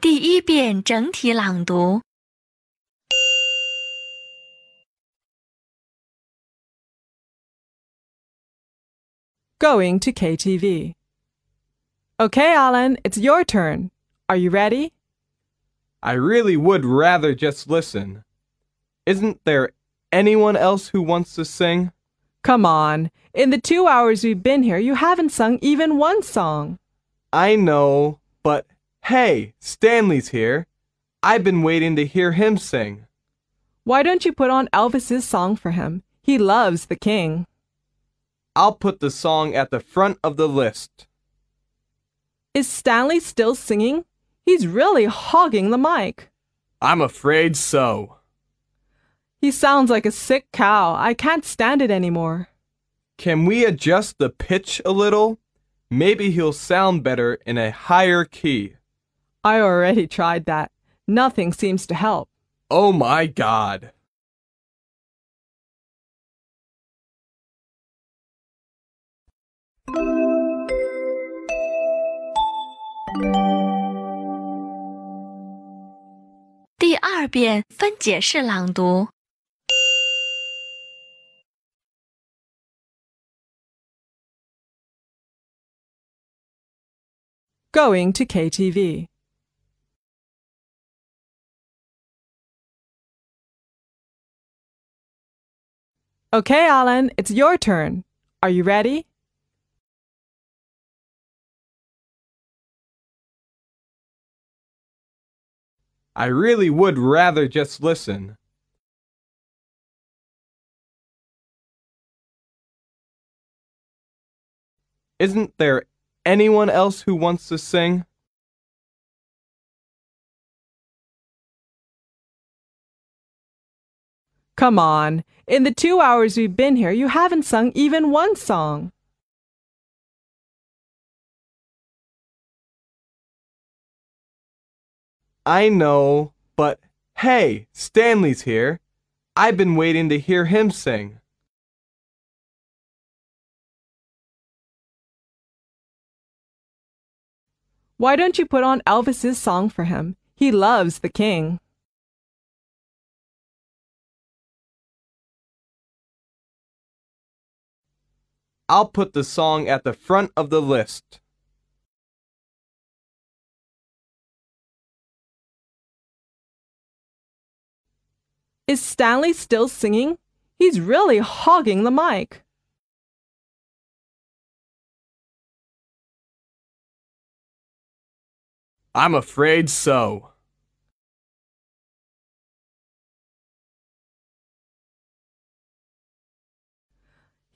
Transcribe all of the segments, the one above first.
第一遍整体朗读。 Going to KTV. Okay, Alan, it's your turn. Are you ready? I really would rather just listen. Isn't there anyone else who wants to sing? Come on. In the two hours we've been here, you haven't sung even one song. I know, but hey, Stanley's here. I've been waiting to hear him sing. Why don't you put on Elvis's song for him? He loves the king. I'll put the song at the front of the list. Is Stanley still singing? He's really hogging the mic. I'm afraid so. He sounds like a sick cow. I can't stand it anymore. Can we adjust the pitch a little? Maybe he'll sound better in a higher key. I already tried that. Nothing seems to help. Oh my god. Going to KTV Okay, Alan, it's your turn. Are you ready? I really would rather just listen. Isn't there anyone else who wants to sing? Come on. In the two hours we've been here, you haven't sung even one song. I know, but hey, Stanley's here. I've been waiting to hear him sing. Why don't you put on Elvis's song for him? He loves the king. I'll put the song at the front of the list. Is Stanley still singing? He's really hogging the mic. I'm afraid so.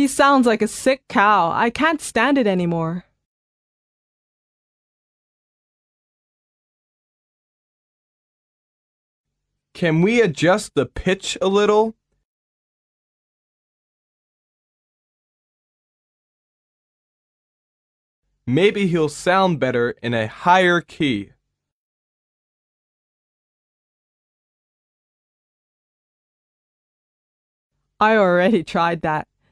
'He sounds like a sick cow. I can't stand it anymore. Can we adjust the pitch a little? Maybe he'll sound better in a higher key. I already tried that.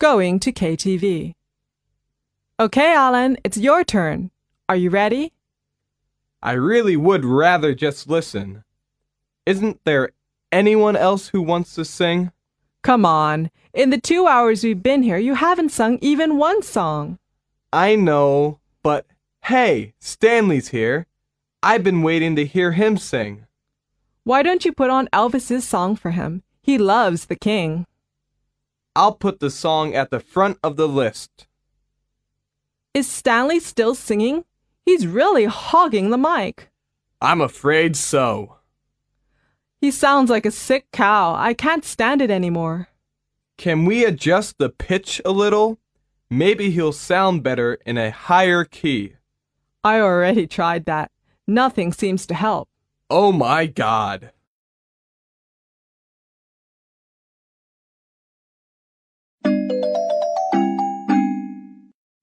Going to KTV. Okay, Alan, it's your turn. Are you ready? I really would rather just listen. Isn't there anyone else who wants to sing? Come on. In the two hours we've been here, you haven't sung even one song. I know, but hey, Stanley's here. I've been waiting to hear him sing. Why don't you put on Elvis's song for him? He loves the king. I'll put the song at the front of the list. Is Stanley still singing? He's really hogging the mic. I'm afraid so. He sounds like a sick cow. I can't stand it anymore. Can we adjust the pitch a little? Maybe he'll sound better in a higher key. I already tried that. Nothing seems to help. Oh my god.